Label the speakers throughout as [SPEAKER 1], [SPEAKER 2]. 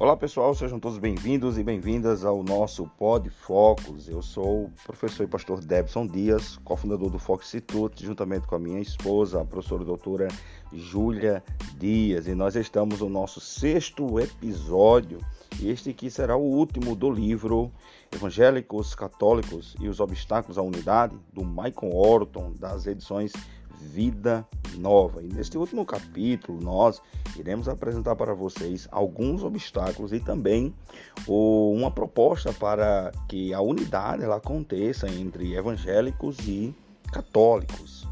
[SPEAKER 1] Olá pessoal, sejam todos bem-vindos e bem-vindas ao nosso Pod Focus. Eu sou o professor e pastor Debson Dias, cofundador do Focus Institute, juntamente com a minha esposa, a professora doutora Júlia Dias. E nós estamos no nosso sexto episódio, este aqui será o último do livro Evangélicos, Católicos e os Obstáculos à Unidade, do Michael Orton, das edições vida nova. E neste último capítulo, nós iremos apresentar para vocês alguns obstáculos e também uma proposta para que a unidade ela aconteça entre evangélicos e católicos.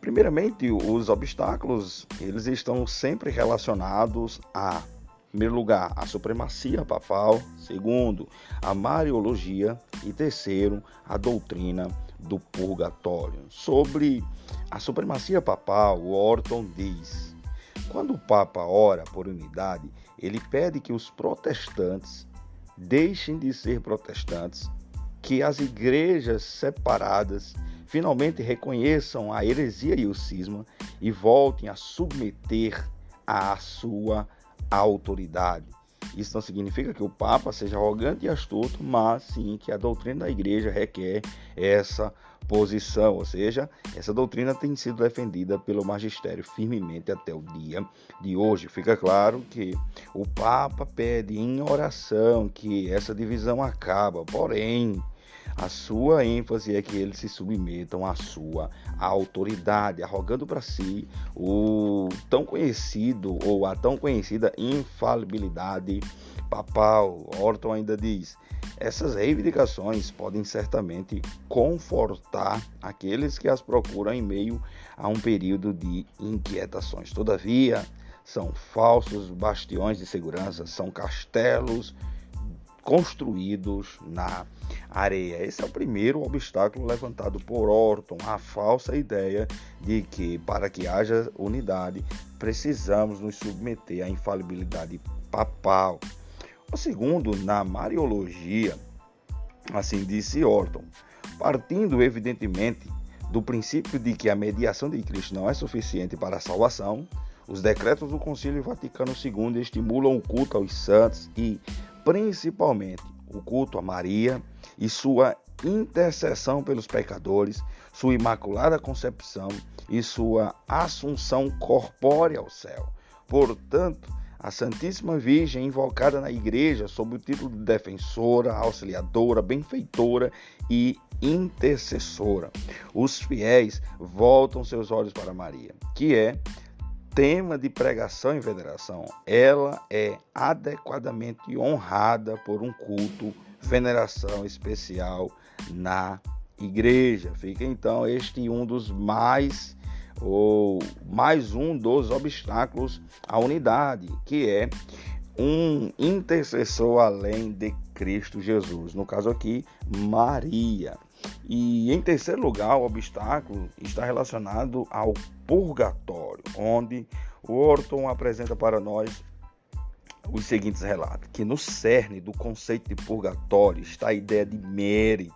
[SPEAKER 1] Primeiramente, os obstáculos, eles estão sempre relacionados a em primeiro lugar, a supremacia papal, segundo, a mariologia e terceiro, a doutrina do purgatório. Sobre a supremacia papal, Orton diz: quando o Papa ora por unidade, ele pede que os protestantes deixem de ser protestantes, que as igrejas separadas finalmente reconheçam a heresia e o cisma e voltem a submeter à sua autoridade. Isso não significa que o Papa seja arrogante e astuto, mas sim que a doutrina da igreja requer essa posição, ou seja, essa doutrina tem sido defendida pelo magistério firmemente até o dia de hoje. Fica claro que o Papa pede em oração que essa divisão acaba, porém, a sua ênfase é que eles se submetam à sua autoridade, arrogando para si o tão conhecido ou a tão conhecida infalibilidade papal. Orton ainda diz: essas reivindicações podem certamente confortar aqueles que as procuram em meio a um período de inquietações. Todavia, são falsos bastiões de segurança, são castelos construídos na areia. Esse é o primeiro obstáculo levantado por Orton, a falsa ideia de que para que haja unidade precisamos nos submeter à infalibilidade papal. O segundo, na Mariologia, assim disse Orton, partindo evidentemente do princípio de que a mediação de Cristo não é suficiente para a salvação, os decretos do Concílio Vaticano II estimulam o culto aos santos e principalmente o culto a Maria e sua intercessão pelos pecadores, sua imaculada concepção e sua assunção corpórea ao céu. Portanto, a Santíssima Virgem, invocada na Igreja sob o título de defensora, auxiliadora, benfeitora e intercessora. Os fiéis voltam seus olhos para Maria, que é tema de pregação e veneração, ela é adequadamente honrada por um culto, veneração especial na igreja. Fica então este um dos mais ou mais um dos obstáculos à unidade, que é um intercessor além de Cristo Jesus. No caso aqui, Maria. E em terceiro lugar, o obstáculo está relacionado ao purgatório, onde o Orton apresenta para nós os seguintes relatos: que no cerne do conceito de purgatório está a ideia de mérito.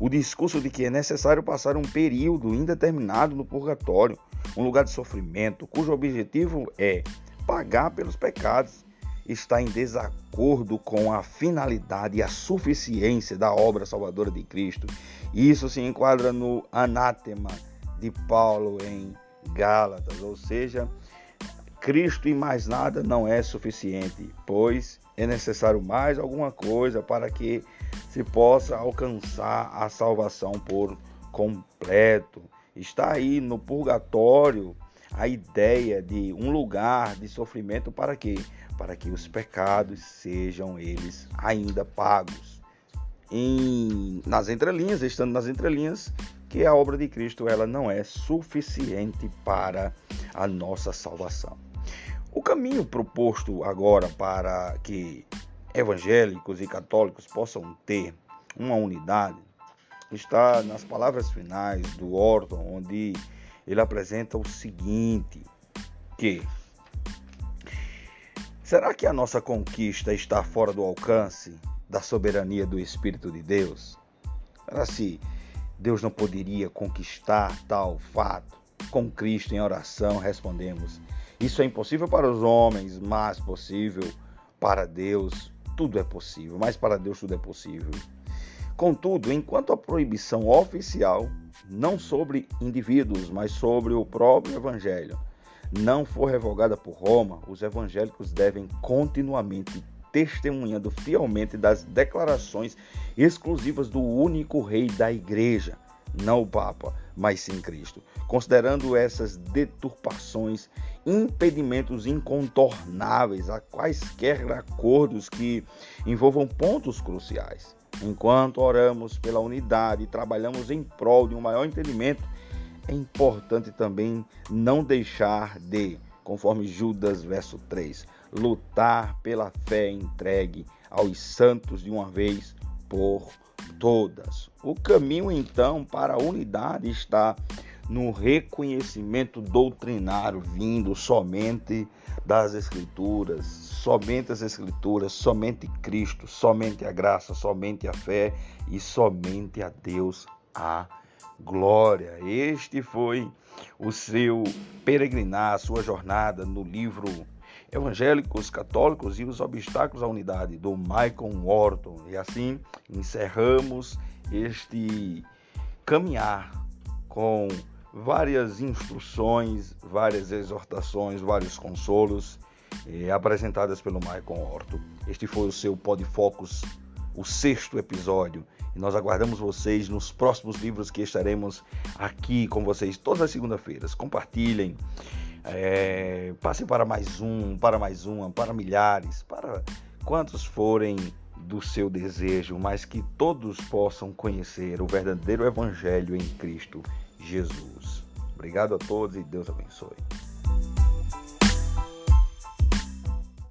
[SPEAKER 1] O discurso de que é necessário passar um período indeterminado no purgatório, um lugar de sofrimento, cujo objetivo é pagar pelos pecados está em desacordo com a finalidade e a suficiência da obra salvadora de Cristo. Isso se enquadra no anátema de Paulo em Gálatas, ou seja, Cristo e mais nada não é suficiente, pois é necessário mais alguma coisa para que se possa alcançar a salvação por completo. Está aí no purgatório a ideia de um lugar de sofrimento para quê? Para que os pecados sejam eles ainda pagos. Em, nas entrelinhas, estando nas entrelinhas, que a obra de Cristo ela não é suficiente para a nossa salvação. O caminho proposto agora para que evangélicos e católicos possam ter uma unidade está nas palavras finais do Orton, onde ele apresenta o seguinte: que será que a nossa conquista está fora do alcance da soberania do Espírito de Deus? Será se Deus não poderia conquistar tal fato? Com Cristo em oração respondemos: Isso é impossível para os homens, mas possível para Deus. Tudo é possível, mas para Deus tudo é possível. Contudo, enquanto a proibição oficial, não sobre indivíduos, mas sobre o próprio Evangelho, não for revogada por Roma, os evangélicos devem continuamente testemunhando fielmente das declarações exclusivas do único rei da igreja, não o Papa, mas sim Cristo, considerando essas deturpações impedimentos incontornáveis a quaisquer acordos que envolvam pontos cruciais. Enquanto oramos pela unidade e trabalhamos em prol de um maior entendimento, é importante também não deixar de, conforme Judas verso 3, lutar pela fé entregue aos santos de uma vez por todas. O caminho então para a unidade está no reconhecimento doutrinário vindo somente das Escrituras, somente as Escrituras, somente Cristo, somente a graça, somente a fé e somente a Deus a glória. Este foi o seu peregrinar, a sua jornada no livro Evangélicos, Católicos e os Obstáculos à Unidade, do Michael Wharton. E assim encerramos este caminhar com várias instruções, várias exortações, vários consolos eh, apresentadas pelo Michael Horto. Este foi o seu Pod Focus, o sexto episódio. E nós aguardamos vocês nos próximos livros que estaremos aqui com vocês todas as segundas-feiras. Compartilhem, é, passem para mais um, para mais uma, para milhares, para quantos forem do seu desejo, mas que todos possam conhecer o verdadeiro Evangelho em Cristo Jesus. Obrigado a todos e Deus abençoe.